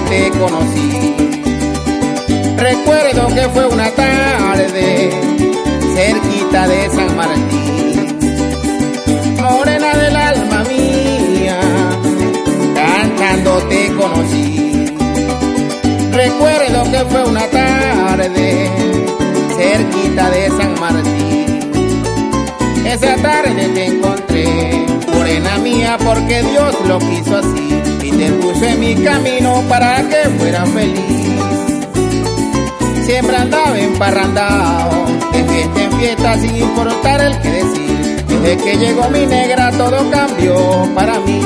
te conocí. Recuerdo que fue una tarde cerquita de San Martín. Morena del alma mía, cantando te conocí. Recuerdo que fue una tarde cerquita de San Martín. Esa tarde te encontré, morena mía, porque Dios lo quiso así mi camino para que fuera feliz. Siempre andaba emparrandado, de fiesta en fiesta sin importar el que decir. Desde que llegó mi negra todo cambió para mí.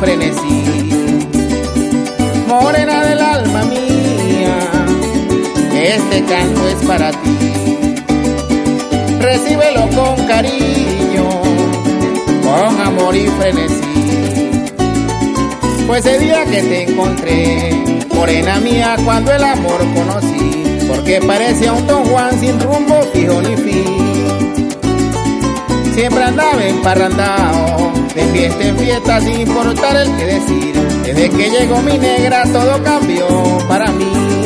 Frenesí. Morena del alma mía, este canto es para ti. Recíbelo con cariño, con amor y frenesí. Pues el día que te encontré, morena mía, cuando el amor conocí, porque parecía un Don Juan sin rumbo fijo ni fin. Siempre andaba emparrandado, de fiesta en fiesta sin importar el que decir. Desde que llegó mi negra todo cambió para mí.